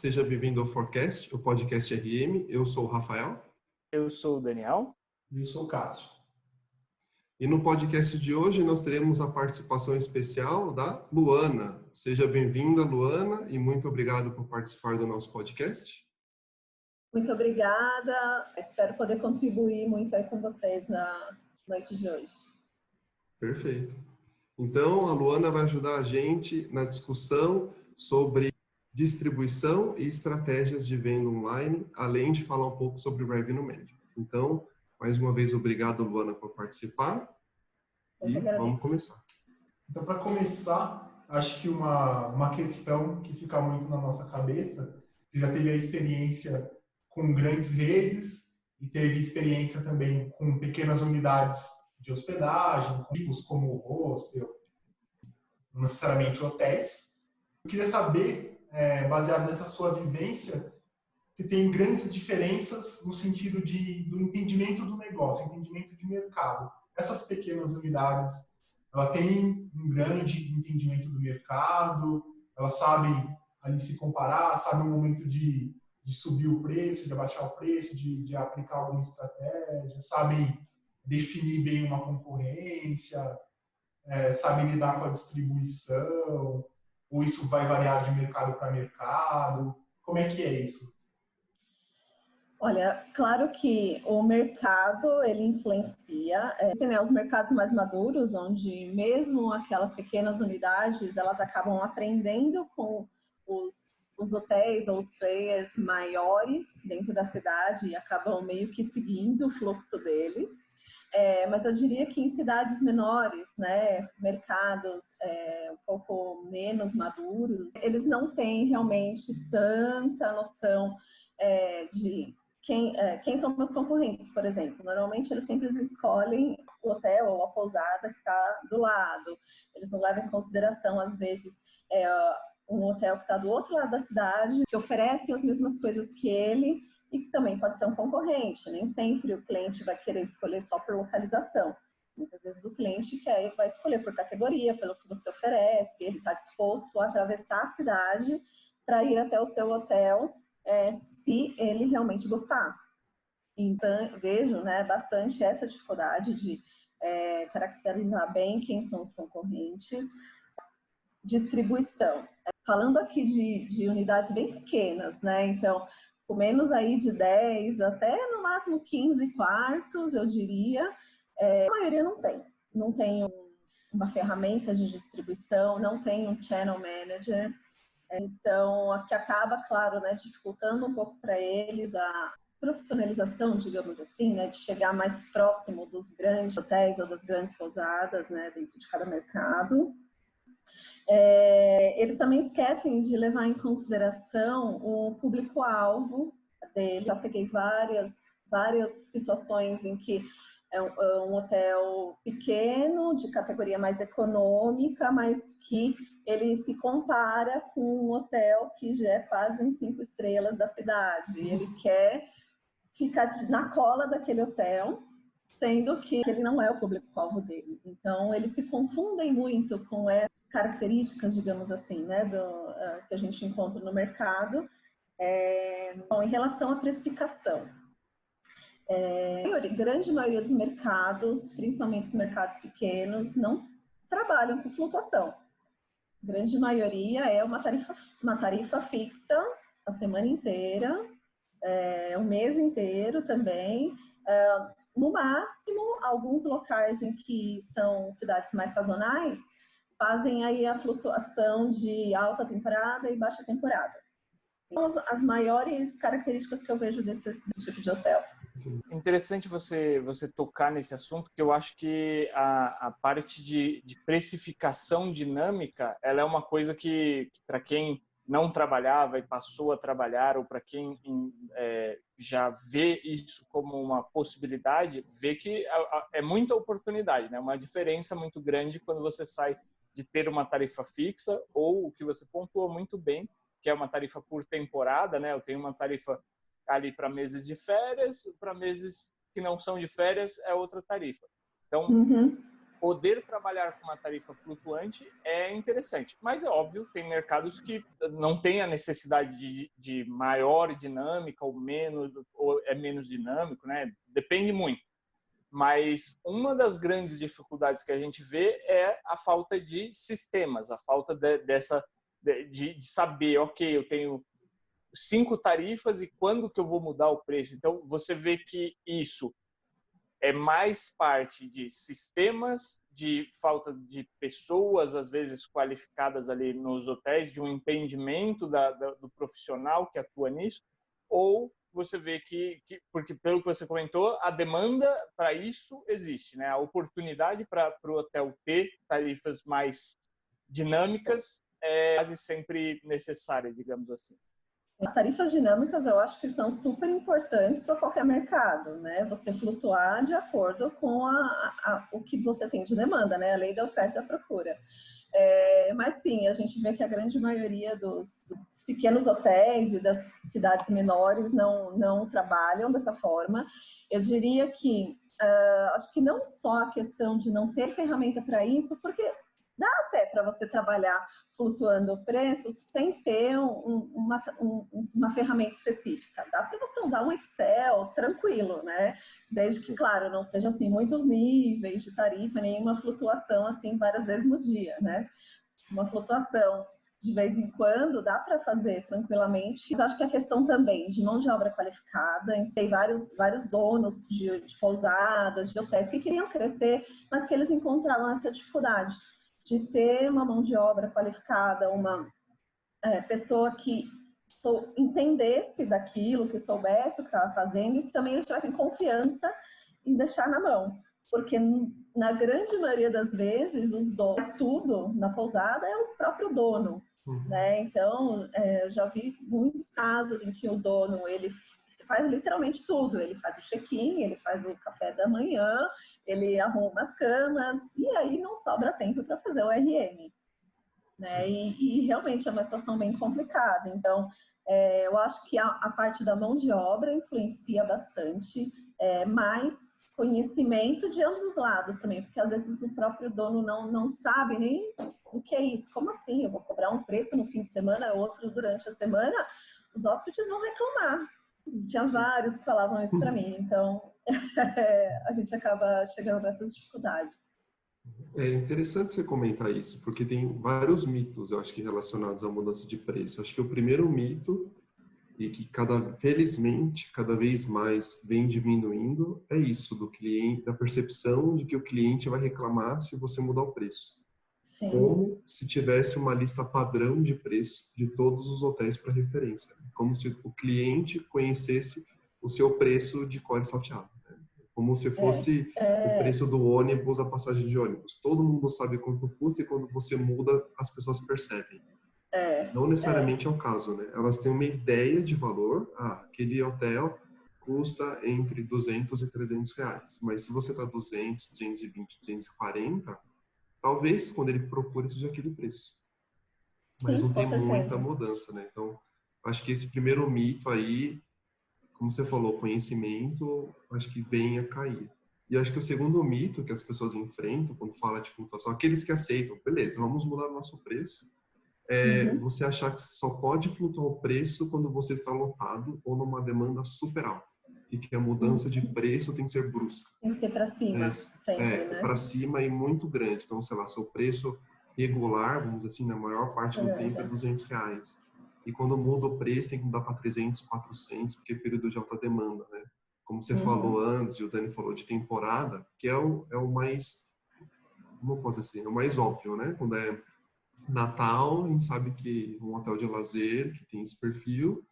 seja bem-vindo ao Forecast, o podcast RM. Eu sou o Rafael. Eu sou o Daniel. E eu sou o Cássio. E no podcast de hoje nós teremos a participação especial da Luana. Seja bem-vinda, Luana, e muito obrigado por participar do nosso podcast. Muito obrigada. Espero poder contribuir muito aí com vocês na noite de hoje. Perfeito. Então, a Luana vai ajudar a gente na discussão sobre distribuição e estratégias de venda online, além de falar um pouco sobre o Revenue Management. Então, mais uma vez, obrigado, Luana, por participar. Eu e vamos começar. Então, para começar, acho que uma, uma questão que fica muito na nossa cabeça, você já teve a experiência com grandes redes e teve experiência também com pequenas unidades de hospedagem, tipos como hostel, não necessariamente hotéis. Eu queria saber, é, baseado nessa sua vivência, se tem grandes diferenças no sentido de, do entendimento do negócio, entendimento de mercado. Essas pequenas unidades, ela tem um grande entendimento do mercado, elas sabem ali se comparar, sabem o momento de, de subir o preço, de abaixar o preço, de, de aplicar alguma estratégia, sabem definir bem uma concorrência, é, sabem lidar com a distribuição, ou isso vai variar de mercado para mercado? Como é que é isso? Olha, claro que o mercado ele influencia. É, né, os mercados mais maduros, onde mesmo aquelas pequenas unidades elas acabam aprendendo com os, os hotéis ou os players maiores dentro da cidade e acabam meio que seguindo o fluxo deles. É, mas eu diria que em cidades menores, né, mercados é, um pouco menos maduros, eles não têm realmente tanta noção é, de quem, é, quem são meus concorrentes, por exemplo. Normalmente eles sempre escolhem o hotel ou a pousada que está do lado. Eles não levam em consideração, às vezes, é, um hotel que está do outro lado da cidade, que oferece as mesmas coisas que ele e que também pode ser um concorrente. Nem sempre o cliente vai querer escolher só por localização. Muitas vezes o cliente quer vai escolher por categoria, pelo que você oferece, ele está disposto a atravessar a cidade para ir até o seu hotel é, se ele realmente gostar. Então, vejo né, bastante essa dificuldade de é, caracterizar bem quem são os concorrentes. Distribuição. Falando aqui de, de unidades bem pequenas, né? Então, com menos aí de 10 até no máximo 15 quartos, eu diria. É, a maioria não tem. Não tem uma ferramenta de distribuição, não tem um channel manager. Então, que acaba, claro, né, dificultando um pouco para eles a profissionalização, digamos assim, né, de chegar mais próximo dos grandes hotéis ou das grandes pousadas, né, dentro de cada mercado. É, eles também esquecem de levar em consideração o público-alvo dele. Já peguei várias, várias situações em que é um, é hotel pequeno, de categoria mais econômica, mas que ele se compara com um hotel que já é quase cinco estrelas da cidade. Ele quer ficar na cola daquele hotel, sendo que ele não é o público-alvo dele. Então, eles se confundem muito com características, digamos assim, né, do, uh, que a gente encontra no mercado. É, bom, em relação à precificação, é, a grande maioria dos mercados, principalmente os mercados pequenos, não trabalham com flutuação. A grande maioria é uma tarifa, uma tarifa fixa a semana inteira, é, o mês inteiro também. É, no máximo, alguns locais em que são cidades mais sazonais, fazem aí a flutuação de alta temporada e baixa temporada. São as maiores características que eu vejo desse, desse tipo de hotel. Interessante você, você tocar nesse assunto, porque eu acho que a, a parte de, de precificação dinâmica, ela é uma coisa que, que para quem não trabalhava e passou a trabalhar, ou para quem é, já vê isso como uma possibilidade, vê que é muita oportunidade, né? Uma diferença muito grande quando você sai de ter uma tarifa fixa ou o que você pontuou muito bem, que é uma tarifa por temporada, né? Eu tenho uma tarifa ali para meses de férias, para meses que não são de férias é outra tarifa. Então, uhum. poder trabalhar com uma tarifa flutuante é interessante. Mas é óbvio, tem mercados que não têm a necessidade de, de maior dinâmica ou menos, ou é menos dinâmico, né? Depende muito. Mas uma das grandes dificuldades que a gente vê é a falta de sistemas, a falta de, dessa de, de saber, ok, eu tenho cinco tarifas e quando que eu vou mudar o preço. Então você vê que isso é mais parte de sistemas, de falta de pessoas, às vezes qualificadas ali nos hotéis, de um entendimento da, da, do profissional que atua nisso, ou você vê que, que, porque pelo que você comentou, a demanda para isso existe, né? A oportunidade para o hotel ter tarifas mais dinâmicas é quase sempre necessária, digamos assim. As tarifas dinâmicas eu acho que são super importantes para qualquer mercado, né? Você flutuar de acordo com a, a, o que você tem de demanda, né? A lei da oferta e da procura. É, mas sim, a gente vê que a grande maioria dos, dos, pequenos hotéis e das cidades menores não, não trabalham dessa forma. Eu diria que uh, acho que não só a questão de não ter ferramenta para isso, porque dá até para você trabalhar flutuando preços sem ter um, uma, um, uma ferramenta específica. Dá para você usar um Excel tranquilo, né? Desde que, claro, não seja assim muitos níveis de tarifa, nenhuma flutuação assim várias vezes no dia, né? Uma flutuação de vez em quando dá para fazer tranquilamente. Mas acho que a questão também de mão de obra qualificada, tem vários, vários donos de, de pousadas, de hotéis que queriam crescer, mas que eles encontravam essa dificuldade de ter uma mão de obra qualificada, uma é, pessoa que sou, entendesse daquilo, que soubesse o que estava fazendo e que também eles tivessem confiança em deixar na mão. Porque na grande maioria das vezes, os donos, tudo na pousada é o próprio dono. Uhum. Né? Então, é, já vi muitos casos em que o dono ele faz literalmente tudo. Ele faz o check-in, ele faz o café da manhã, ele arruma as camas e aí não sobra tempo para fazer o RM. Né? E, e, realmente é uma situação bem complicada. Então, é, eu acho que a, a, parte da mão de obra influencia bastante, é, mais conhecimento de ambos os lados também, porque às vezes o próprio dono não, não sabe nem o que é isso. Como assim? Eu vou cobrar um preço no fim de semana, outro durante a semana? Os hóspedes vão reclamar. Tinha vários que falavam isso para mim, então a gente acaba chegando nessas dificuldades. É interessante você comentar isso, porque tem vários mitos, eu acho que relacionados à mudança de preço. Acho que o primeiro mito e que cada felizmente cada vez mais vem diminuindo é isso do cliente, da percepção de que o cliente vai reclamar se você mudar o preço. Sim. Como se tivesse uma lista padrão de preço de todos os hotéis para referência, como se o cliente conhecesse o seu preço de código salteado. Como se fosse é, é... o preço do ônibus, a passagem de ônibus. Todo mundo sabe quanto custa e quando você muda, as pessoas percebem. É, Não necessariamente é. é o caso, né? Elas têm uma ideia de valor. Ah, aquele hotel custa entre 200 e 300 reais. Mas se você está 200, 220, 240, talvez quando ele procure seja aquele preço. Mas Sim, não tem muita mudança, né? Então, acho que esse primeiro mito aí, como você falou, conhecimento, acho que vem a cair. E acho que o segundo mito que as pessoas enfrentam quando fala de flutuação, aqueles que aceitam, beleza, vamos mudar o nosso preço, é uhum. você achar que só pode flutuar o preço quando você está lotado ou numa demanda super alta e que a mudança de preço tem que ser brusca. Tem que ser para cima, é, sempre, é, né? Para cima e muito grande. Então, sei lá, seu preço regular, vamos dizer assim, na maior parte do é, tempo é 200 reais. E quando muda o preço, tem que mudar para 300, 400, porque é período de alta demanda, né? Como você uhum. falou antes, e o Dani falou de temporada, que é o, é o mais, como posso dizer, é o mais óbvio, né? Quando é Natal, a gente sabe que um hotel de lazer que tem esse perfil,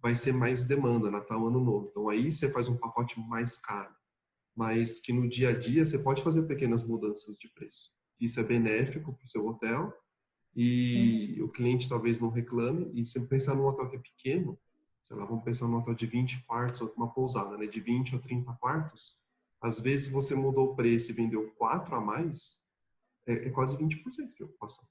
vai ser mais demanda, Natal, Ano Novo. Então aí você faz um pacote mais caro, mas que no dia a dia você pode fazer pequenas mudanças de preço. Isso é benéfico para o seu hotel e o cliente talvez não reclame. E se pensar num hotel que é pequeno, sei lá, vamos pensar num hotel de 20 quartos ou uma pousada, né, de 20 ou 30 quartos, às vezes você mudou o preço e vendeu quatro a mais, é, é quase 20% de ocupação.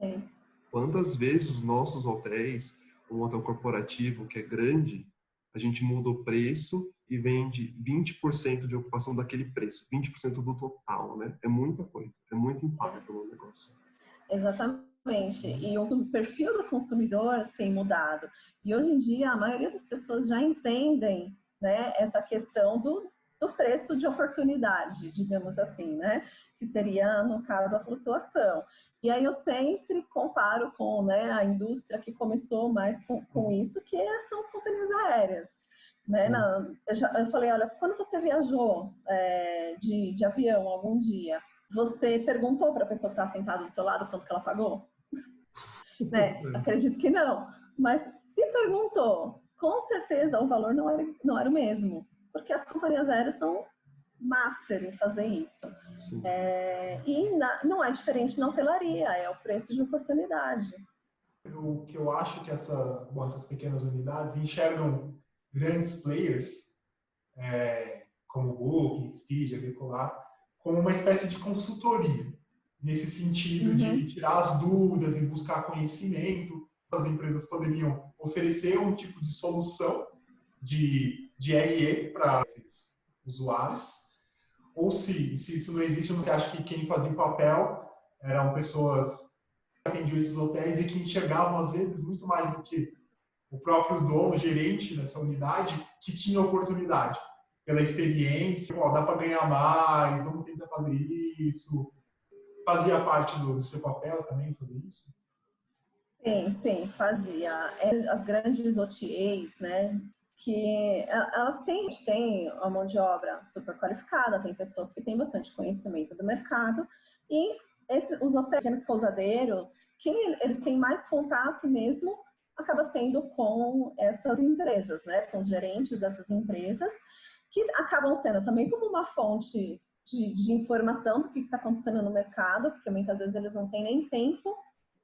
Sim. Quantas vezes os nossos hotéis um hotel corporativo que é grande, a gente muda o preço e vende 20% de ocupação daquele preço, 20% do total, né? É muita coisa, é muito impacto no negócio. Exatamente. E o perfil do consumidor tem mudado. E hoje em dia a maioria das pessoas já entendem, né, essa questão do, do preço de oportunidade, digamos assim, né? Que seria, no caso, a flutuação. E aí eu sempre comparo com né, a indústria que começou mais com, com isso, que são as companhias aéreas. Né? Na, eu, já, eu, falei, olha, quando você viajou é, de, de avião algum dia, você perguntou para a pessoa que está sentada do seu lado quanto que ela pagou? Né? É. Acredito que não. Mas se perguntou, com certeza o valor não era, não era o mesmo. Porque as companhias aéreas são master em fazer isso. É, e na, não é diferente na hotelaria, é o preço de oportunidade. O que eu acho que essa, essas pequenas unidades enxergam grandes players, é, como Booking, Expedia, Decolar, como uma espécie de consultoria, nesse sentido uhum. de tirar as dúvidas e buscar conhecimento. As empresas poderiam oferecer um tipo de solução de, de RE para esses usuários, ou se, se isso não existe, você acha que quem fazia o papel eram pessoas que atendiam esses hotéis e que enxergavam, às vezes, muito mais do que o próprio dono, gerente dessa unidade, que tinha oportunidade pela experiência, ó, dá para ganhar mais, vamos tentar fazer isso. Fazia parte do, do seu papel também fazer isso? Sim, sim, fazia. É, as grandes OTAs, né, que elas têm, têm uma mão de obra super qualificada, tem pessoas que têm bastante conhecimento do mercado, e esse, os hotéis, pequenos pousadeiros, quem eles têm mais contato mesmo acaba sendo com essas empresas, né, com os gerentes dessas empresas, que acabam sendo também como uma fonte de, de informação do que está acontecendo no mercado, porque muitas vezes eles não têm nem tempo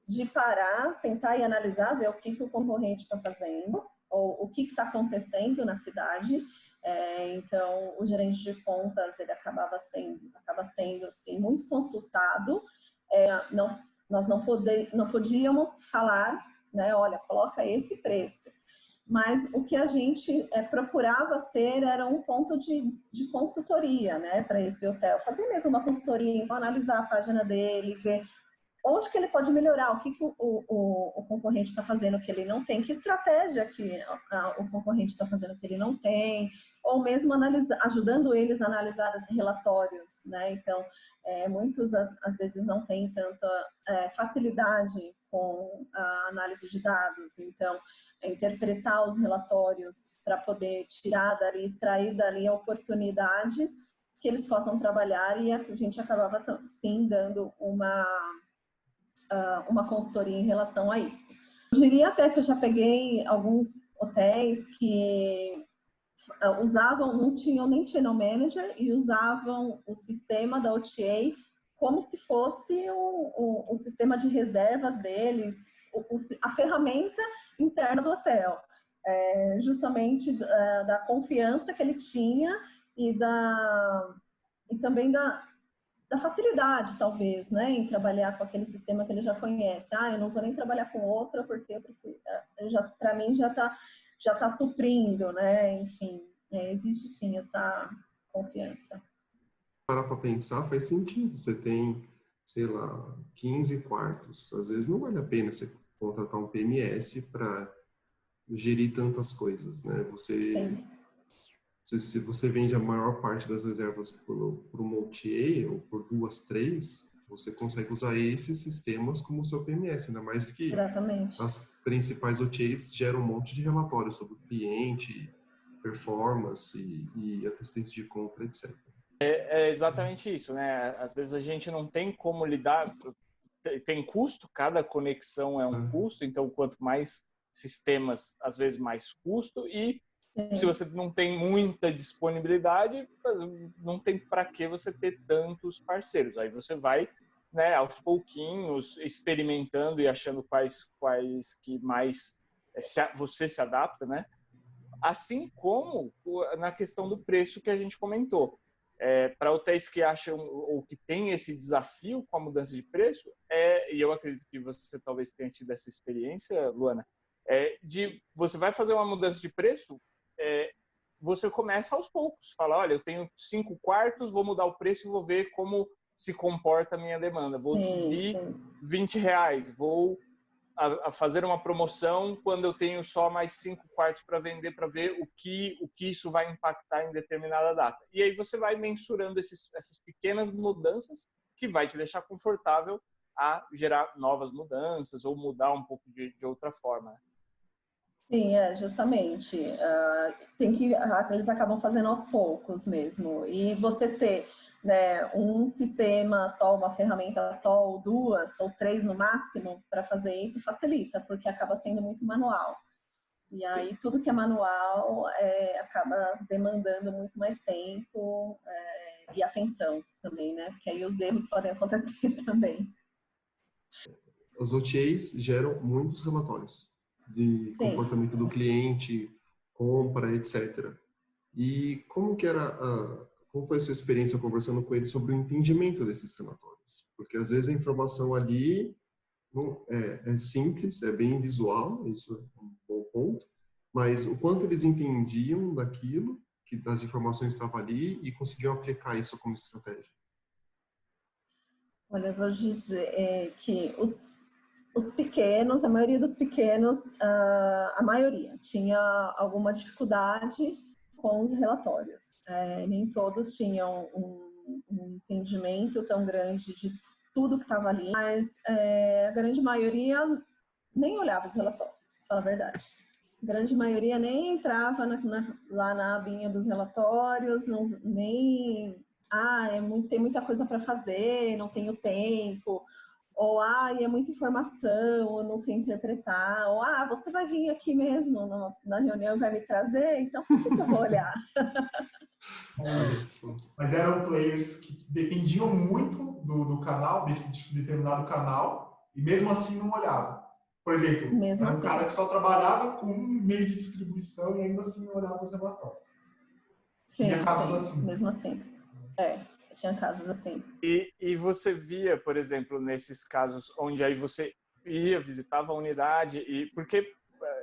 de parar, sentar e analisar, ver o que, que o concorrente está fazendo, ou o que está acontecendo na cidade. É, então, o gerente de contas ele acabava sendo, acaba sendo sim, muito consultado. É, não, nós não, poder, não podíamos falar né? Olha, coloca esse preço. Mas o que a gente é, procurava ser era um ponto de, de consultoria, né, para esse hotel. Fazer mesmo uma consultoria, então, analisar a página dele, ver onde que ele pode melhorar, o que, que o, o, o concorrente está fazendo que ele não tem, que estratégia que a, o concorrente está fazendo que ele não tem, ou mesmo analisa, ajudando eles a analisar relatórios, né? Então, é, muitos às, às, vezes não têm tanta é, facilidade com a análise de dados, então, interpretar os relatórios para poder tirar dali, extrair dali oportunidades que eles possam trabalhar e a gente acabava sim dando uma uh, uma consultoria em relação a isso. Eu diria até que eu já peguei alguns hotéis que uh, usavam, não tinham nem channel manager e usavam o sistema da OTA como se fosse o, o, o sistema de reservas deles, o, a ferramenta interna do hotel. É, justamente uh, da confiança que ele tinha e da e também da, da facilidade, talvez, né, em trabalhar com aquele sistema que ele já conhece. Ah, eu não vou nem trabalhar com outra porque, para mim já está já tá suprindo, né? Enfim, é, existe sim essa confiança. Parar para pensar faz sentido. Você tem, sei lá, 15 quartos. Às vezes não vale a pena você contratar um PMS para gerir tantas coisas, né? Você se, se você vende a maior parte das reservas por, por uma OTA ou por duas, três, você consegue usar esses sistemas como seu PMS, ainda mais que Exatamente. as principais OTAs geram um monte de relatórios sobre o cliente, performance e, e assistência de compra, etc. É, é, exatamente isso, né? Às vezes a gente não tem como lidar, tem custo, cada conexão é um custo, então quanto mais sistemas, às vezes mais custo, e Sim. Se você não tem muita disponibilidade, não tem para que você ter tantos parceiros. Aí você vai, né, aos pouquinhos, experimentando e achando quais, quais que mais é, você se adapta, né? Assim como na questão do preço que a gente comentou. É, para hotéis que acham ou que têm esse desafio com a mudança de preço, é, e eu acredito que você talvez tenha tido essa experiência, Luana, é, de você vai fazer uma mudança de preço, é, você começa aos poucos. Fala, olha, eu tenho cinco quartos, vou mudar o preço e vou ver como se comporta a minha demanda. Vou sim, subir sim. 20 reais, vou a, a, fazer uma promoção quando eu tenho só mais cinco quartos para vender para ver o que o que isso vai impactar em determinada data. E aí você vai mensurando esses, essas pequenas mudanças que vai te deixar confortável a gerar novas mudanças ou mudar um pouco de, de outra forma. Né? Sim, é, justamente. Uh, tem que, eles acabam fazendo aos poucos mesmo. E você ter né, um sistema só, uma ferramenta só, ou duas, ou três no máximo, para fazer isso facilita, porque acaba sendo muito manual. E aí tudo que é manual é, acaba demandando muito mais tempo é, e atenção também, né? Porque aí os erros podem acontecer também. Os OTAs geram muitos relatórios de Sim. comportamento do cliente, compra, etc. E como que era a, como foi a sua experiência conversando com ele sobre o entendimento desses relatórios? Porque às vezes a informação ali não, é, é, simples, é bem visual, isso é um bom ponto, mas o quanto eles entendiam daquilo, que das informações estavam ali e conseguiam aplicar isso como estratégia? Olha, eu vou dizer é, que os os pequenos, a maioria dos pequenos, uh, a maioria, tinha alguma dificuldade com os relatórios. É, nem todos tinham um, um, entendimento tão grande de tudo que estava ali, mas é, a grande maioria nem olhava os relatórios, fala a verdade. A grande maioria nem entrava na, na, lá na abinha dos relatórios, não, nem ah, é muito, tem muita coisa para fazer, não tenho tempo, ou ah, é muita informação, eu não sei interpretar, ou ah, você vai vir aqui mesmo no, na reunião e vai me trazer, então por que eu vou olhar? Mas eram players que dependiam muito do, do canal, desse determinado canal, e mesmo assim não olhavam. Por exemplo, mesmo era um assim. cara que só trabalhava com um meio de distribuição e ainda assim não olhava os relatórios. Sim, casos assim. Mesmo assim. É. Tinha casos assim. E, e você via, por exemplo, nesses casos onde aí você ia, visitava a unidade, e porque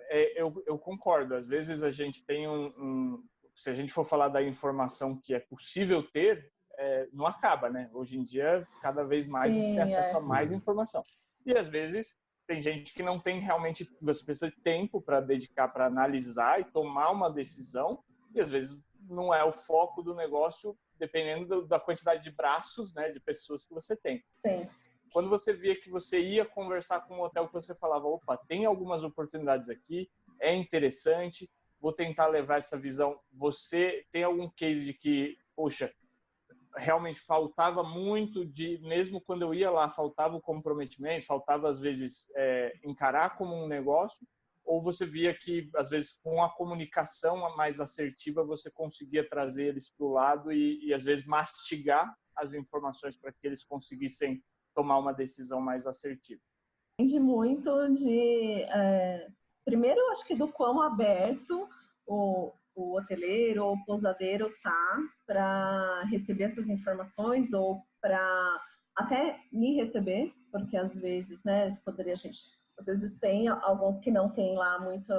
é, eu, eu concordo, às vezes a gente tem um, um, Se a gente for falar da informação que é possível ter, é, não acaba, né? Hoje em dia, cada vez mais Sim, tem acesso é. a mais informação. E às vezes tem gente que não tem realmente, você precisa de tempo para dedicar para analisar e tomar uma decisão, e às vezes não é o foco do negócio dependendo da quantidade de braços, né, de pessoas que você tem. Sim. Quando você via que você ia conversar com um hotel que você falava, opa, tem algumas oportunidades aqui, é interessante, vou tentar levar essa visão. Você tem algum case de que, poxa, realmente faltava muito de, mesmo quando eu ia lá, faltava o comprometimento, faltava às vezes é, encarar como um negócio, ou você via que, às vezes, com a comunicação mais assertiva, você conseguia trazer eles para o lado e, e, às vezes, mastigar as informações para que eles conseguissem tomar uma decisão mais assertiva? Depende muito de, é, primeiro, acho que do quão aberto o, o hoteleiro ou pousadeiro tá para receber essas informações ou para até me receber, porque às vezes, né, poderia a gente às vezes tem alguns que não tem lá muito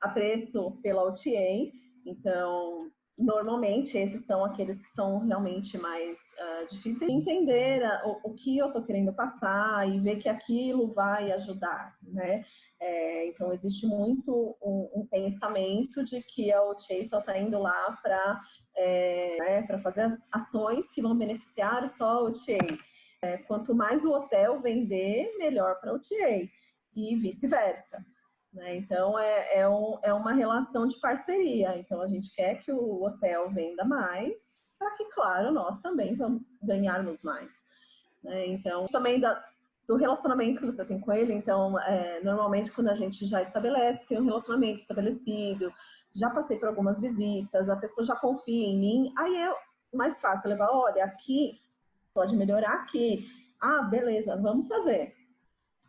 apreço pela OTA, então normalmente esses são aqueles que são realmente mais uh, difíceis de entender uh, o, o, que eu estou querendo passar e ver que aquilo vai ajudar, né? É, então existe muito um, um, pensamento de que a OTA só está indo lá para é, né, fazer as ações que vão beneficiar só a OTA. É, quanto mais o hotel vender, melhor para a OTA e vice-versa. Né? Então, é, é, um, é uma relação de parceria. Então, a gente quer que o hotel venda mais, para que, claro, nós também vamos ganharmos mais. Né? Então, também da, do relacionamento que você tem com ele. Então, é, normalmente, quando a gente já estabelece, tem um relacionamento estabelecido, já passei por algumas visitas, a pessoa já confia em mim, aí é mais fácil levar, olha, aqui pode melhorar aqui. Ah, beleza, vamos fazer.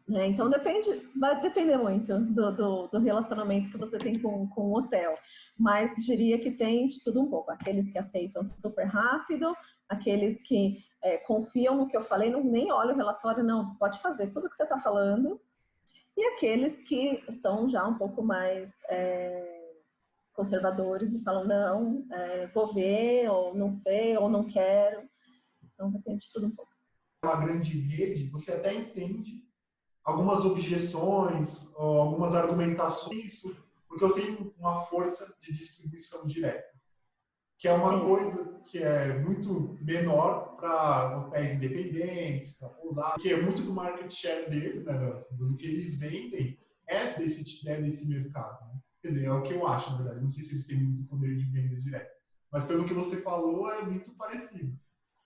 Né? Então depende, vai depender muito do, do, do, relacionamento que você tem com, com o hotel. Mas diria que tem de tudo um pouco. Aqueles que aceitam super rápido, aqueles que é, confiam no que eu falei, não, nem olham o relatório, não, pode fazer tudo o que você está falando. E aqueles que são já um pouco mais é, conservadores e falam, não, é, vou ver, ou não sei, ou não quero. Então, depende de tudo um pouco. Uma grande rede, você até entende algumas objeções, algumas argumentações, porque eu tenho uma força de distribuição direta, que é uma Sim. coisa que é muito menor para hotéis independentes, para pousar, que é muito do market share deles, né, do que eles vendem, é desse, é desse mercado. Né? Quer dizer, é o que eu acho, na verdade. Não sei se eles têm muito poder de venda direto. Mas pelo que você falou, é muito parecido.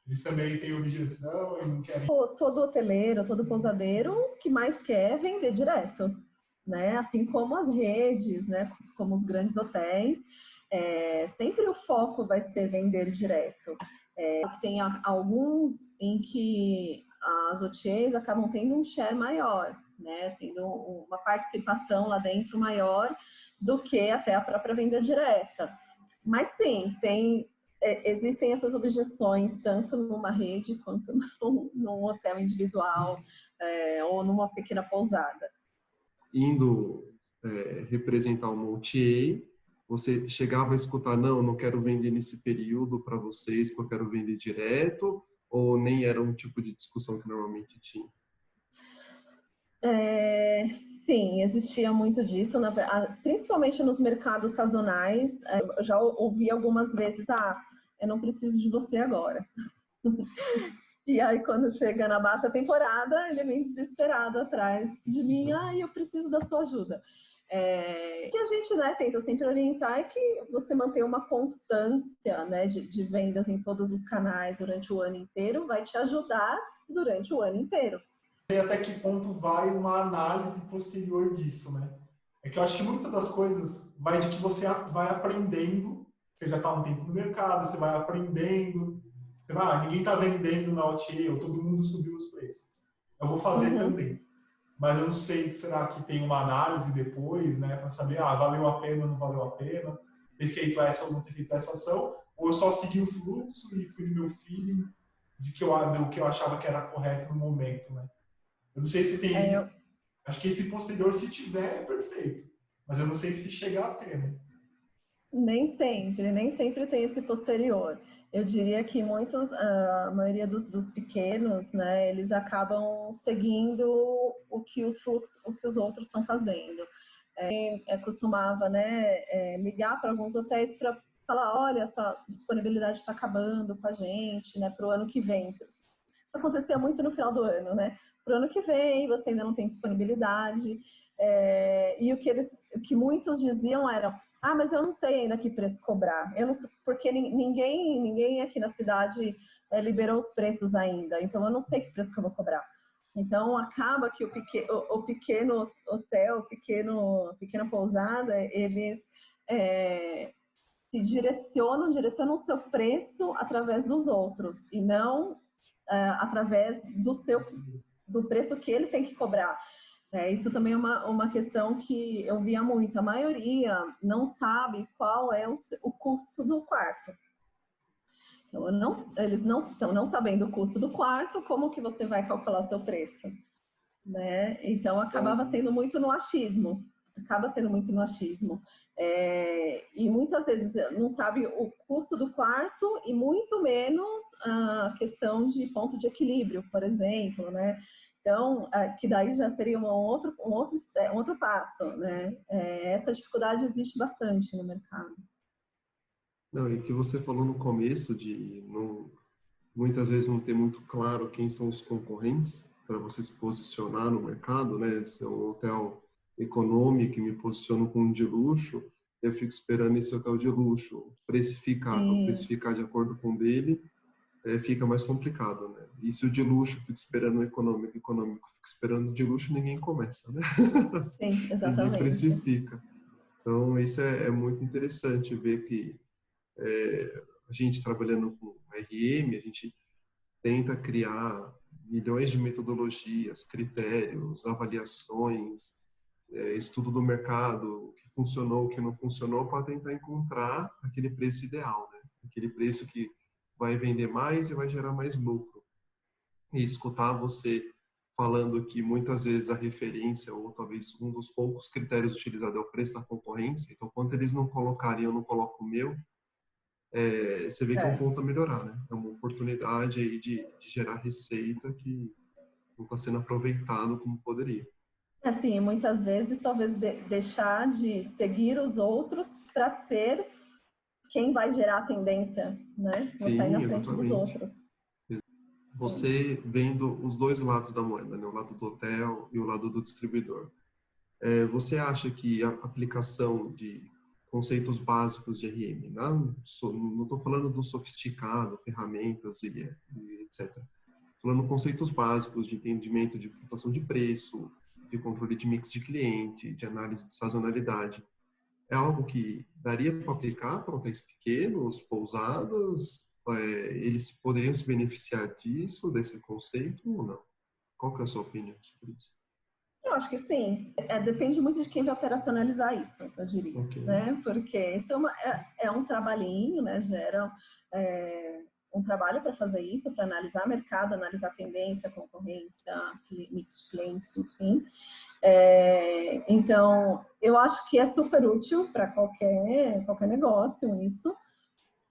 Eles também têm objeção e não querem. Todo hoteleiro, todo pousadeiro, que mais quer vender direto. Né? Assim como as redes, né? como os grandes hotéis. É, sempre o foco vai ser vender direto. É, tem alguns em que as OTAs acabam tendo um share maior, né? tendo uma participação lá dentro maior do que até a própria venda direta. Mas sim, tem, é, existem essas objeções tanto numa rede quanto num, num hotel individual é, ou numa pequena pousada. Indo é, representar uma OTA, você chegava a escutar, não, não quero vender nesse período para vocês, que eu quero vender direto, ou nem era um tipo de discussão que normalmente tinha? É, Sim, existia muito disso, principalmente nos mercados sazonais. É, eu já ouvi algumas vezes, ah, eu não preciso de você agora. e aí, quando chega na baixa temporada, ele vem desesperado atrás de mim, ah, eu preciso da sua ajuda. É, que a gente né, tenta sempre orientar é que você manter uma constância né, de, de vendas em todos os canais durante o ano inteiro vai te ajudar durante o ano inteiro sei até que ponto vai uma análise posterior disso, né? É que eu acho que muitas das coisas vai de que você vai aprendendo, você já está um tempo no mercado, você vai aprendendo, você vai, ah, ninguém está vendendo na OTA, ou todo mundo subiu os preços. Eu vou fazer uhum. também. Mas eu não sei, será que tem uma análise depois, né, para saber, ah, valeu a pena ou não valeu a pena, ter feito essa ou não ter feito essa ação, ou eu só segui o fluxo e fui no meu feeling de que eu, do que eu achava que era correto no momento, né? Eu não sei se tem é. Eu... Acho que esse posterior, se tiver, é perfeito. Mas eu não sei se chegar a ter, né? Nem sempre, nem sempre tem esse posterior. Eu diria que muitos, a maioria dos, dos pequenos, né, eles acabam seguindo o que o fluxo, o que os outros estão fazendo. É, costumava, né, é, ligar para alguns hotéis para falar, olha, sua disponibilidade está acabando com a gente, né, para o ano que vem. Isso acontecia muito no final do ano, né? Para o ano que vem, você ainda não tem disponibilidade. É, e o que, eles, o que muitos diziam era, ah, mas eu não sei ainda que preço cobrar. Eu não sei, porque ninguém, ninguém aqui na cidade é, liberou os preços ainda, então eu não sei que preço que eu vou cobrar. Então acaba que o, o, o pequeno hotel, o pequeno, pequena pousada, eles é, se direcionam, direcionam o seu preço através dos outros e não é, através do seu do preço que ele tem que cobrar. É, isso também é uma, uma questão que eu via muito. A maioria não sabe qual é o, o custo do quarto. Então, não, eles não estão não sabendo o custo do quarto, como que você vai calcular o seu preço? Né? Então, acabava sendo muito no achismo. Acaba sendo muito no achismo. É, e muitas vezes não sabe o custo do quarto e muito menos a questão de ponto de equilíbrio, por exemplo, né? Então, é, que daí já seria um outro, um outro, é, um outro passo, né? É, essa dificuldade existe bastante no mercado. Não, e o que você falou no começo de não, muitas vezes não ter muito claro quem são os concorrentes para você se posicionar no mercado, né? Se é um hotel econômico e me posiciono com um de luxo, eu fico esperando esse hotel de luxo precificar, precificar de acordo com o dele é, fica mais complicado, né? E se o de luxo fica esperando o econômico, econômico fica esperando o de luxo, ninguém começa, né? Sim, exatamente. ninguém precifica. Então, isso é, é muito interessante ver que é, a gente trabalhando com RM, a gente tenta criar milhões de metodologias, critérios, avaliações, é, estudo do mercado, o que funcionou, o que não funcionou, para tentar encontrar aquele preço ideal, né? Aquele preço que vai vender mais e vai gerar mais lucro. E escutar você falando que muitas vezes a referência, ou talvez um dos poucos critérios utilizados é o preço da concorrência. Então, quanto eles não colocarem, eu não coloco o meu, é, você vê que é. é um ponto a melhorar, né? É uma oportunidade aí de, de gerar receita que não está sendo aproveitado como poderia. Assim, muitas vezes, talvez de, deixar de seguir os outros para ser quem vai gerar a tendência, né? Você sair na frente dos outros você vendo os dois lados da moeda, né? o lado do hotel e o lado do distribuidor. É, você acha que a aplicação de conceitos básicos de RM, não estou falando do sofisticado, ferramentas e, e etc. Falando conceitos básicos de entendimento de flutuação de preço, de controle de mix de cliente, de análise de sazonalidade. É algo que daria para aplicar para hotéis pequenos, pousadas, é, eles poderiam se beneficiar disso, desse conceito ou não? Qual que é a sua opinião sobre isso? Eu acho que sim. É, depende muito de quem vai operacionalizar isso, eu diria. Okay. Né? Porque isso é, uma, é, é, um trabalhinho, né? Gera é, um trabalho para fazer isso, para analisar mercado, analisar tendência, concorrência, mix de clientes, enfim. É, então, eu acho que é super útil para qualquer, qualquer negócio isso.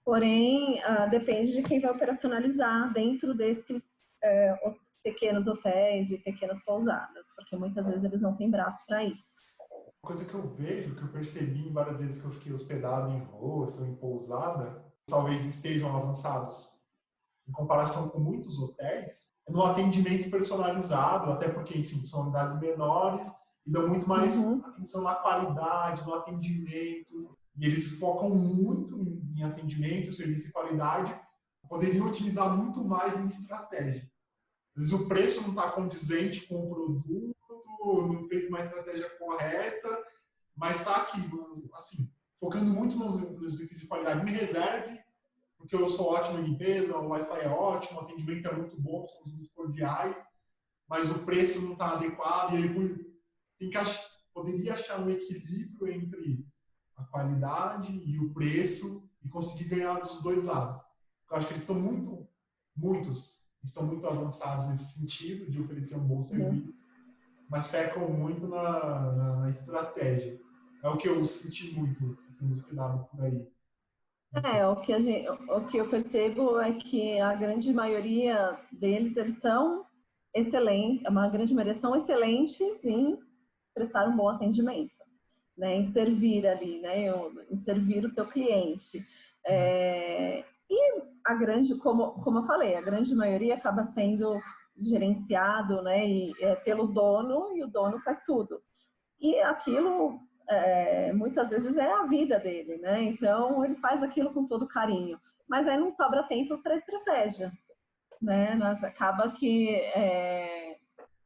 Porém, uh, depende de quem vai operacionalizar dentro desses uh, pequenos hotéis e pequenas pousadas, porque muitas vezes eles não têm braço para isso. Uma coisa que eu vejo, que eu percebi várias vezes que eu fiquei hospedado em hostel, em pousada, talvez estejam avançados em comparação com muitos hotéis, no atendimento personalizado, até porque enfim, são unidades menores e dão muito mais uhum. atenção na qualidade, no atendimento. E eles focam muito em atendimento, serviço e qualidade, poderiam utilizar muito mais em estratégia. Às vezes o preço não está condizente com o produto, não fez uma estratégia correta, mas está aqui, assim, focando muito nos, nos itens de qualidade. Me reserve, porque eu sou ótimo em limpeza, o Wi-Fi é ótimo, o atendimento é muito bom, somos muito cordiais, mas o preço não está adequado, e aí tem que poderia achar um equilíbrio entre a qualidade e o preço e conseguir ganhar dos dois lados. Eu acho que eles estão muito, muitos estão muito avançados nesse sentido de oferecer um bom uhum. serviço, uhum. mas pecam muito na, na, na, estratégia. É o que eu senti muito nos cuidado por aí. É, o que, a gente, o que eu percebo é que a grande maioria deles, eles são excelentes, uma grande maioria são excelentes em prestar um bom atendimento né, em servir ali, né, em servir o seu cliente. É, e a grande, como, como eu falei, a grande maioria acaba sendo gerenciado né, e, é, pelo dono e o dono faz tudo. E aquilo é, muitas vezes é a vida dele, né? Então ele faz aquilo com todo carinho, mas aí não sobra tempo para estratégia, né? Mas acaba que é,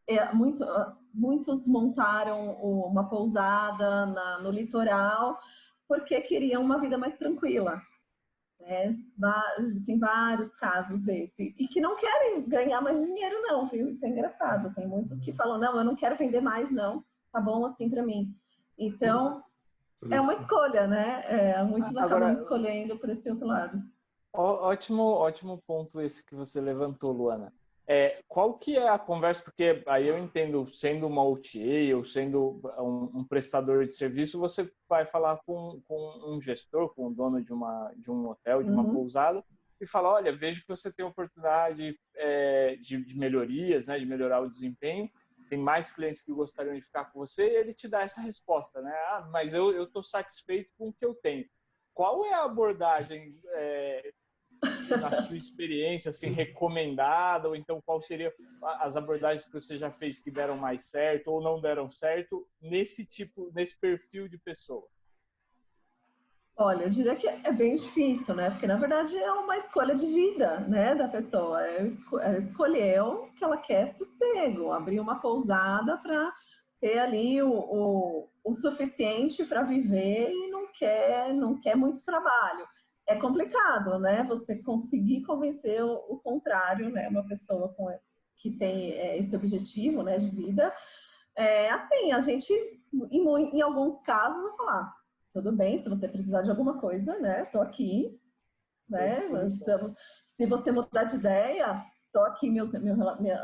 é, muito, muitos montaram uma pousada na, no litoral porque queriam uma vida mais tranquila. Né? Existem vários casos desse. E que não querem ganhar mais dinheiro, não, viu? Isso é engraçado. Tem muitos que falam: não, eu não quero vender mais, não. Tá bom assim para mim. Então, é uma escolha, né? É, muitos Agora, acabam escolhendo por esse outro lado. Ótimo, ótimo ponto esse que você levantou, Luana. É, qual que é a conversa? Porque aí eu entendo, sendo uma OTA ou sendo um, um prestador de serviço, você vai falar com, com, um gestor, com o dono de, uma, de um hotel, de uma uhum. pousada, e fala, olha, vejo que você tem oportunidade é, de, de, melhorias, né, de melhorar o desempenho, tem mais clientes que gostariam de ficar com você, ele te dá essa resposta, né? Ah, mas eu estou satisfeito com o que eu tenho. Qual é a abordagem é, na sua experiência, assim, recomendada, ou então qual seria as abordagens que você já fez que deram mais certo ou não deram certo nesse tipo, nesse perfil de pessoa? Olha, eu diria que é bem difícil, né? Porque na verdade é uma escolha de vida, né, da pessoa. Ela escolheu que ela quer sossego, abrir uma pousada para ter ali o, o, o suficiente para viver e não quer, não quer muito trabalho é complicado, né? Você conseguir convencer o, o contrário, né? Uma pessoa com, que tem é, esse objetivo, né, de vida. É, assim, a gente, em, em alguns casos, vai falar, tudo bem, se você precisar de alguma coisa, né? Tô aqui, né? Estamos, se você mudar de ideia, estou aqui, meu, meu,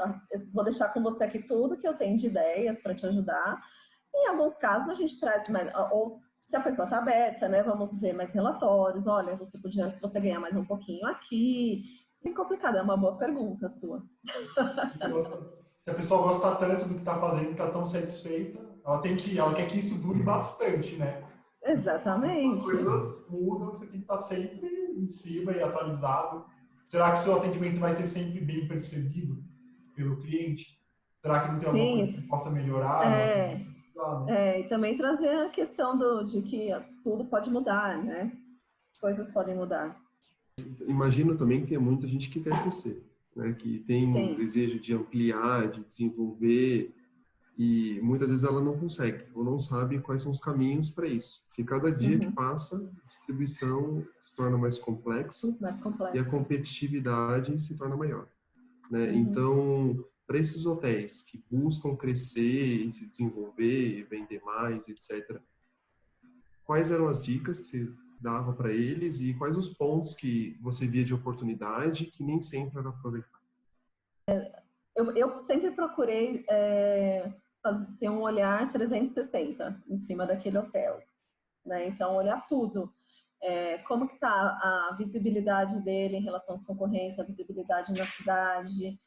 vou deixar com você aqui tudo que eu tenho de ideias para te ajudar. Em alguns casos, a gente traz mais, ou se a pessoa está aberta, né? Vamos ver mais relatórios. Olha, você podia, se você ganhar mais um pouquinho aqui. Bem complicado, é uma boa pergunta sua. Se a pessoa gosta tanto do que está fazendo, está tão satisfeita, ela tem que, ela quer que isso dure bastante, né? Exatamente. As coisas mudam, você tem que estar sempre em cima e atualizado. Será que seu atendimento vai ser sempre bem percebido pelo cliente? Será que não tem alguma coisa que possa melhorar? É, né? é, e também trazer a questão do, de que tudo pode mudar, né? Coisas podem mudar. Imagino também que tem muita gente que quer crescer, né? Que tem Sim. um desejo de ampliar, de desenvolver, e muitas vezes ela não consegue ou não sabe quais são os caminhos para isso. Porque cada dia uhum. que passa, a distribuição se torna mais complexa, mais complexa. e a competitividade se torna maior. Né? Uhum. Então, para esses hotéis que buscam crescer e se desenvolver e vender mais, etc., quais eram as dicas que você dava para eles e quais os pontos que você via de oportunidade que nem sempre era aproveitado? É, eu, eu sempre procurei é, ter um olhar 360 em cima daquele hotel. Né? Então, olhar tudo. É, como que está a visibilidade dele em relação aos concorrentes, a visibilidade na cidade,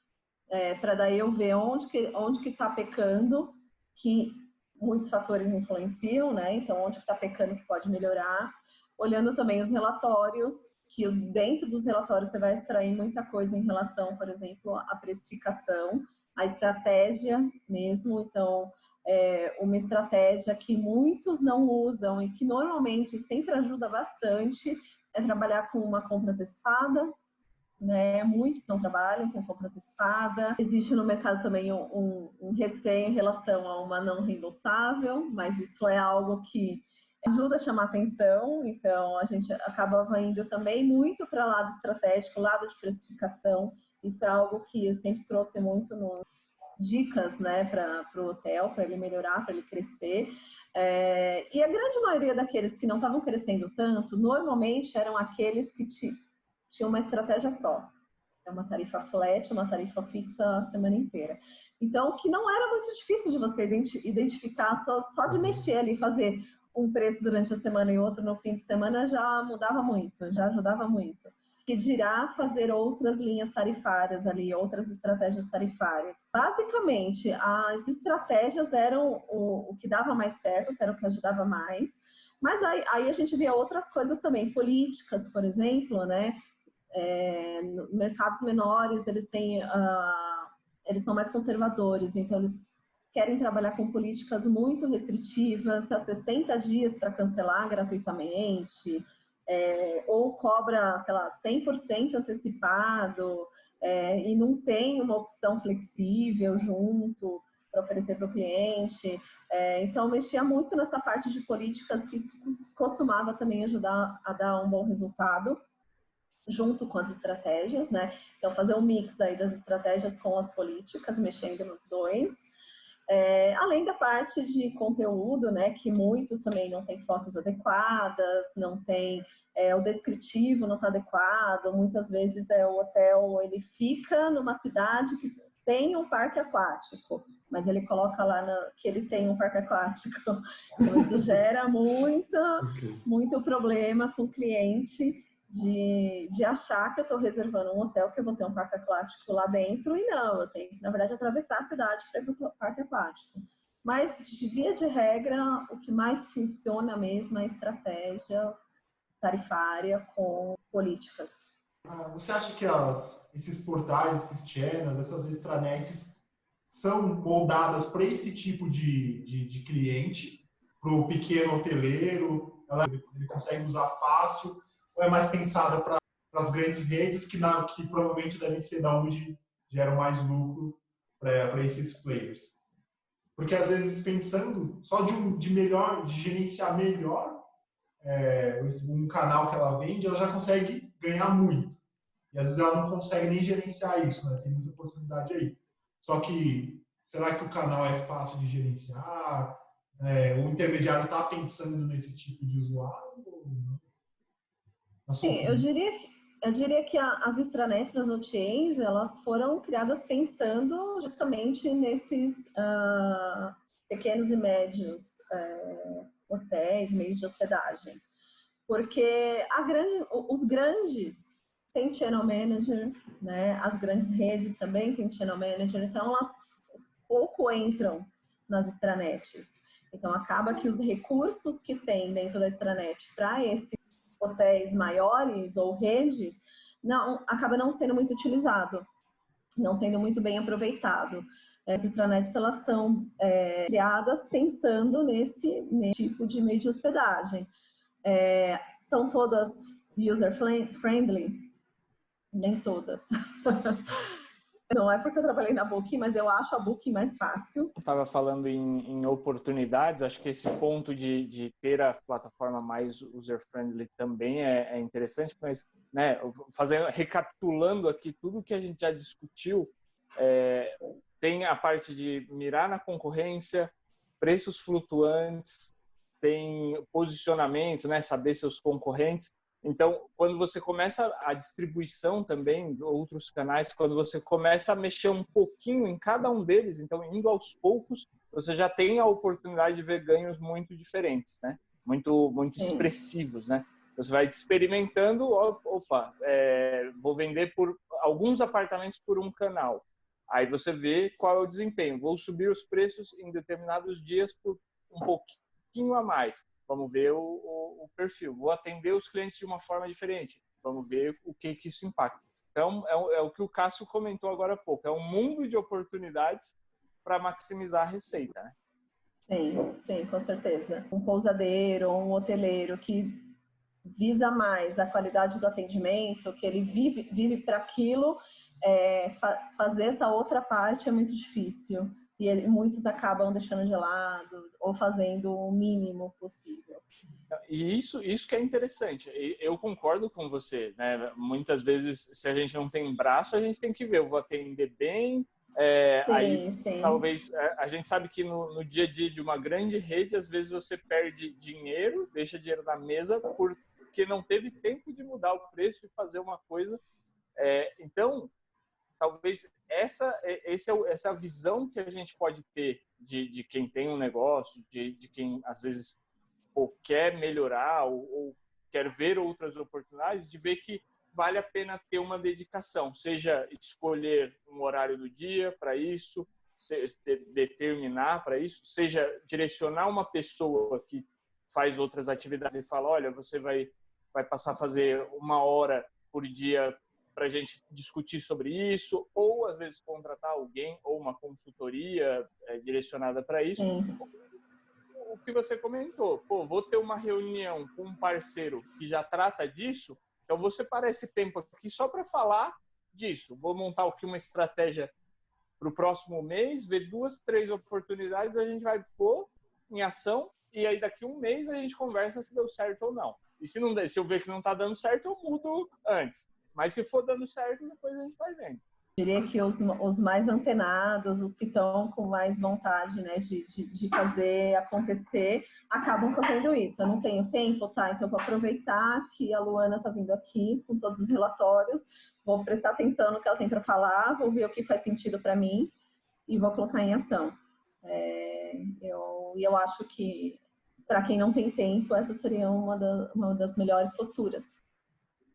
é, para daí eu ver onde que onde que está pecando, que muitos fatores influenciam, né? Então, onde que está pecando que pode melhorar. Olhando também os relatórios, que dentro dos relatórios você vai extrair muita coisa em relação, por exemplo, à precificação, a estratégia mesmo. Então, é uma estratégia que muitos não usam e que normalmente sempre ajuda bastante é trabalhar com uma compra antecipada, né? Muitos não trabalham com compra antecipada. Existe no mercado também um, um, receio em relação a uma não reembolsável, mas isso é algo que ajuda a chamar atenção, então a gente acaba indo também muito para lado estratégico, lado de precificação. Isso é algo que eu sempre trouxe muito nos dicas né, para o hotel, para ele melhorar, para ele crescer. É, e a grande maioria daqueles que não estavam crescendo tanto, normalmente eram aqueles que tinham uma estratégia só. É uma tarifa flat, uma tarifa fixa a semana inteira. Então, que não era muito difícil de você identificar, só, só de mexer ali, fazer um preço durante a semana e outro no fim de semana já mudava muito, já ajudava muito. Que dirá fazer outras linhas tarifárias ali, outras estratégias tarifárias. Basicamente, as estratégias eram o, o que dava mais certo, que era o que ajudava mais. Mas aí, aí a gente via outras coisas também, políticas, por exemplo, né? É, mercados menores, eles têm, uh, eles são mais conservadores, então eles querem trabalhar com políticas muito restritivas, há 60 dias para cancelar gratuitamente, é, ou cobra, sei lá, 100% antecipado, é, e não tem uma opção flexível junto para oferecer para o cliente. É, então, mexia muito nessa parte de políticas que costumava também ajudar a dar um bom resultado junto com as estratégias, né? Então, fazer um mix aí das estratégias com as políticas, mexendo nos dois. É, além da parte de conteúdo, né, que muitos também não têm fotos adequadas, não tem é, o descritivo não está adequado, muitas vezes é o hotel ele fica numa cidade que tem um parque aquático, mas ele coloca lá na, que ele tem um parque aquático, então isso gera muito, muito problema com o cliente de, de achar que eu estou reservando um hotel que eu vou ter um parque aquático lá dentro, e não, eu tenho que, na verdade, atravessar a cidade para ir para o parque aquático. Mas, de via de regra, o que mais funciona mesmo é a estratégia tarifária com políticas. Ah, você acha que as, esses portais, esses channels, essas extranets são moldadas para esse tipo de, de, de cliente, para o pequeno hoteleiro, ela, ele consegue usar fácil, ou é mais pensada para as grandes redes que, na, que provavelmente devem ser da onde geram mais lucro para esses players? Porque às vezes pensando só de, um, de melhor, de gerenciar melhor é, um canal que ela vende, ela já consegue ganhar muito. E às vezes ela não consegue nem gerenciar isso, né? Tem muita oportunidade aí. Só que será que o canal é fácil de gerenciar? É, o intermediário está pensando nesse tipo de usuário ou não? Sim, eu diria que eu diria que a, as extranets, as OTAs, elas foram criadas pensando justamente nesses uh, pequenos e médios uh, hotéis, meios de hospedagem. Porque grande, os grandes têm channel manager, né? as grandes redes também têm channel manager, então elas pouco entram nas extranets. Então acaba que os recursos que tem dentro da extranet para esses hotéis maiores ou redes, não, acaba não sendo muito utilizado, não sendo muito bem aproveitado. Essas intranets elas são é, criadas pensando nesse, nesse, tipo de meio de hospedagem. É, são todas user-friendly? Nem todas. Não é porque eu trabalhei na Booking, mas eu acho a Booking mais fácil. Estava falando em, em, oportunidades, acho que esse ponto de, de ter a plataforma mais user-friendly também é, é, interessante, mas né, fazendo, recapitulando aqui tudo que a gente já discutiu, é, tem a parte de mirar na concorrência, preços flutuantes, tem posicionamento, né, saber seus concorrentes, então, quando você começa a distribuição também, outros canais, quando você começa a mexer um pouquinho em cada um deles, então indo aos poucos, você já tem a oportunidade de ver ganhos muito diferentes, né? Muito, muito expressivos, né? Você vai experimentando, opa, é, vou vender por alguns apartamentos por um canal. Aí você vê qual é o desempenho. Vou subir os preços em determinados dias por um pouquinho a mais. Vamos ver o, o, o, perfil. Vou atender os clientes de uma forma diferente. Vamos ver o que, que isso impacta. Então, é, é o que o Cássio comentou agora há pouco. É um mundo de oportunidades para maximizar a receita. Né? Sim, sim, com certeza. Um pousadeiro ou um hoteleiro que visa mais a qualidade do atendimento, que ele vive, vive para aquilo, é, fa fazer essa outra parte é muito difícil e ele, muitos acabam deixando de lado ou fazendo o mínimo possível. E isso, isso que é interessante. Eu concordo com você, né? Muitas vezes, se a gente não tem braço, a gente tem que ver. Eu vou atender bem. É, sim, aí, sim. talvez é, a gente sabe que no, no, dia a dia de uma grande rede, às vezes você perde dinheiro, deixa dinheiro na mesa porque não teve tempo de mudar o preço e fazer uma coisa. É, então, talvez essa, esse é, essa visão que a gente pode ter de, de quem tem um negócio, de, de quem às vezes ou quer melhorar ou, ou quer ver outras oportunidades, de ver que vale a pena ter uma dedicação, seja escolher um horário do dia para isso, determinar para isso, seja direcionar uma pessoa que faz outras atividades e fala, olha, você vai vai passar a fazer uma hora por dia para a gente discutir sobre isso, ou às vezes contratar alguém ou uma consultoria é, direcionada para isso. Sim. O que você comentou, pô, vou ter uma reunião com um parceiro que já trata disso, então você separar esse tempo aqui só para falar disso. Vou montar aqui uma estratégia para o próximo mês, ver duas, três oportunidades, a gente vai pôr em ação e aí daqui um mês a gente conversa se deu certo ou não. E se não se eu ver que não está dando certo, eu mudo antes. Mas se for dando certo, depois a gente vai vendo. Diria que os, os mais antenados, os que estão com mais vontade né, de, de, de, fazer acontecer, acabam fazendo isso. Eu não tenho tempo, tá? Então, vou aproveitar que a Luana está vindo aqui com todos os relatórios, vou prestar atenção no que ela tem para falar, vou ver o que faz sentido para mim e vou colocar em ação. É, eu, eu acho que, para quem não tem tempo, essa seria uma, da, uma das melhores posturas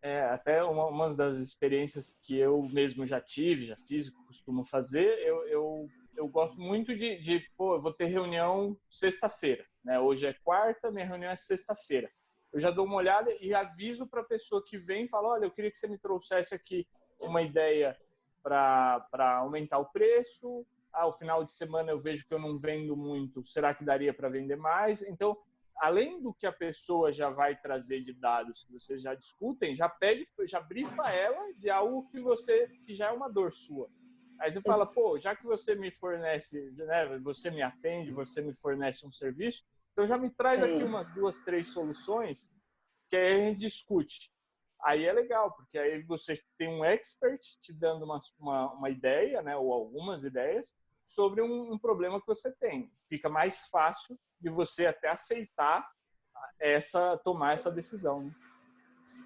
é, até uma, uma, das experiências que eu mesmo já tive, já fiz, costumo fazer, eu, eu, eu gosto muito de, de, pô, eu vou ter reunião sexta-feira, né? Hoje é quarta, minha reunião é sexta-feira. Eu já dou uma olhada e aviso para a pessoa que vem e falo, olha, eu queria que você me trouxesse aqui uma ideia para aumentar o preço. Ah, ao final de semana eu vejo que eu não vendo muito, será que daria para vender mais? Então, além do que a pessoa já vai trazer de dados que vocês já discutem, já pede, já brifa ela de algo que você que já é uma dor sua. Aí você fala, pô, já que você me fornece, né, você me atende, você me fornece um serviço, então já me traz aqui umas duas, três soluções que aí a gente discute. Aí é legal, porque aí você tem um expert te dando uma, uma, uma ideia, né, ou algumas ideias, sobre um, um problema que você tem. Fica mais fácil de você até aceitar essa tomar essa decisão. Né?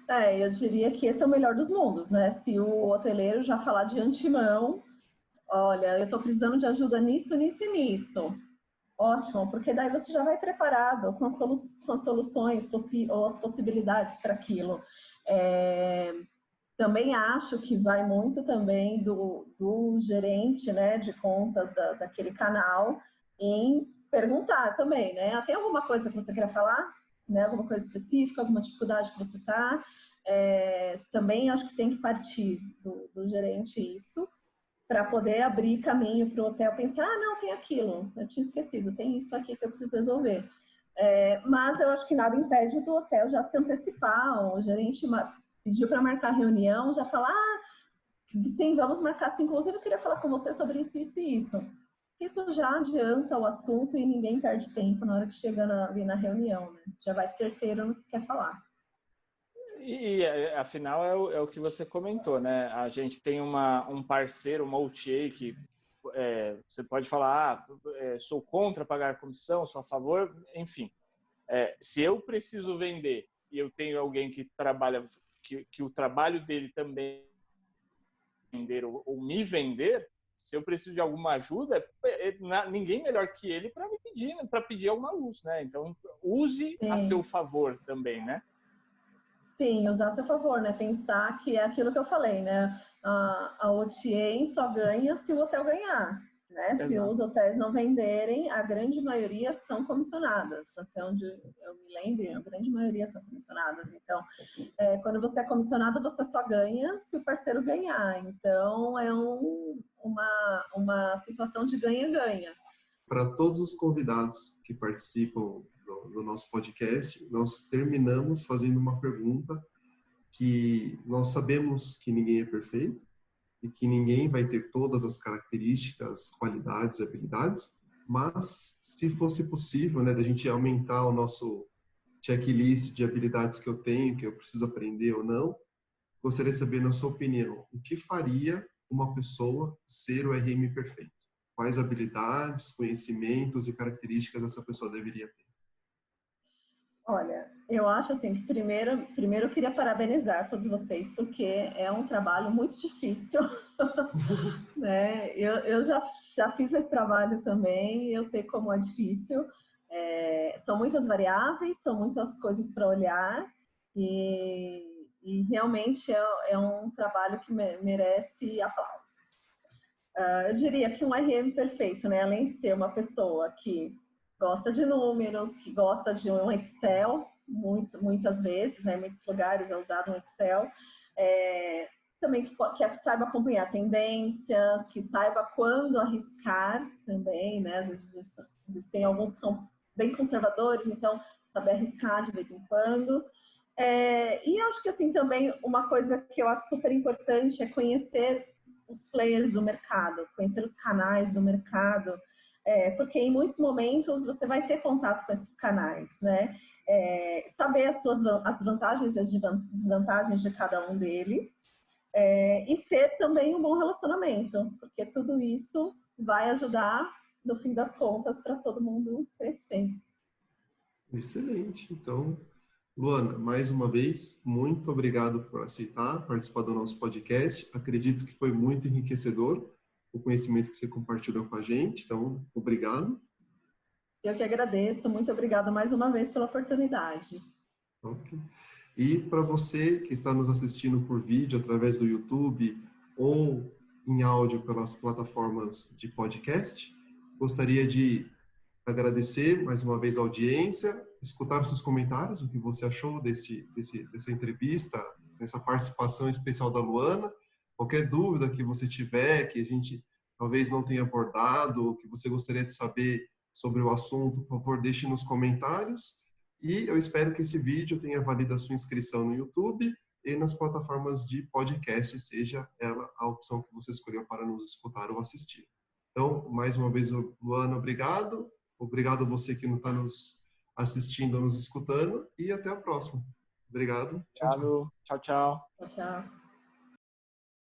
É, eu diria que esse é o melhor dos mundos, né? Se o hoteleiro já falar de antemão, olha, eu estou precisando de ajuda nisso, nisso e nisso. Ótimo, porque daí você já vai preparado com as, solu com as soluções ou as possibilidades para aquilo. É, também acho que vai muito também do, do gerente né, de contas da, daquele canal em perguntar também, né? Tem alguma coisa que você quer falar? Né? Alguma coisa específica, alguma dificuldade que você está? É, também acho que tem que partir do, do gerente isso para poder abrir caminho para o hotel pensar, ah, não, tem aquilo, eu tinha esquecido, tem isso aqui que eu preciso resolver. É, mas eu acho que nada impede do hotel já se antecipar, o gerente pediu para marcar reunião, já falar, ah, sim, vamos marcar sim, inclusive eu queria falar com você sobre isso, isso e isso. Isso já adianta o assunto e ninguém perde tempo na hora que chega na, ali na reunião, né? Já vai certeiro no que quer falar. E, é, afinal é o, é o, que você comentou, né? A gente tem uma, um parceiro, uma OTA, que é, você pode falar, ah, é, sou contra pagar comissão, sou a favor, enfim. É, se eu preciso vender e eu tenho alguém que trabalha, que, que o trabalho dele também vender ou, ou, me vender, se eu preciso de alguma ajuda, é, ninguém melhor que ele para me pedir, né? para pedir alguma luz, né? Então use Sim. a seu favor também, né? Sim, usar a seu favor, né? Pensar que é aquilo que eu falei, né? A, a OTA só ganha se o hotel ganhar. Né? Se os hotéis não venderem, a grande maioria são comissionadas. Até onde eu me lembro, a grande maioria são comissionadas. Então, é, quando você é comissionado, você só ganha se o parceiro ganhar. Então, é um, uma, uma situação de ganha-ganha. Para todos os convidados que participam no nosso podcast, nós terminamos fazendo uma pergunta que nós sabemos que ninguém é perfeito e que ninguém vai ter todas as características, qualidades, habilidades, mas se fosse possível, né, da gente aumentar o nosso checklist de habilidades que eu tenho, que eu preciso aprender ou não, gostaria de saber, na sua opinião, o que faria uma pessoa ser o RM perfeito? Quais habilidades, conhecimentos e características essa pessoa deveria ter? Olha, eu acho assim, primeiro, primeiro eu queria parabenizar todos vocês, porque é um trabalho muito difícil, né? Eu, eu já, já fiz esse trabalho também, eu sei como é difícil. É, são muitas variáveis, são muitas coisas para olhar, e, e realmente é, é, um trabalho que merece aplausos. Uh, eu diria que um RM perfeito, né? Além de ser uma pessoa que gosta de números, que gosta de um Excel, muito, muitas vezes, né, muitos lugares é usado um Excel, é, também que, que, saiba acompanhar tendências, que saiba quando arriscar também, né, às vezes existem alguns que são bem conservadores, então saber arriscar de vez em quando. É, e acho que assim também uma coisa que eu acho super importante é conhecer os players do mercado, conhecer os canais do mercado, é, porque em muitos momentos você vai ter contato com esses canais, né? É, saber as suas as vantagens e as desvantagens de cada um deles é, e ter também um bom relacionamento, porque tudo isso vai ajudar no fim das contas para todo mundo crescer. Excelente. Então, Luana, mais uma vez, muito obrigado por aceitar participar do nosso podcast. Acredito que foi muito enriquecedor o conhecimento que você compartilhou com a gente. Então, obrigado. Eu que agradeço. Muito obrigada mais uma vez pela oportunidade. E para você que está nos assistindo por vídeo através do YouTube ou em áudio pelas plataformas de podcast, gostaria de agradecer mais uma vez a audiência, escutar seus comentários, o que você achou desse, desse, dessa entrevista, dessa participação especial da Luana. Qualquer dúvida que você tiver, que a gente talvez não tenha abordado, ou que você gostaria de saber sobre o assunto, por favor, deixe nos comentários. E eu espero que esse vídeo tenha valido a sua inscrição no YouTube e nas plataformas de podcast, seja ela a opção que você escolheu para nos escutar ou assistir. Então, mais uma vez, Luana, obrigado. Obrigado a você que não está nos assistindo ou nos escutando. E até a próxima. Obrigado. Tchau, tchau. Tchau, tchau. tchau, tchau.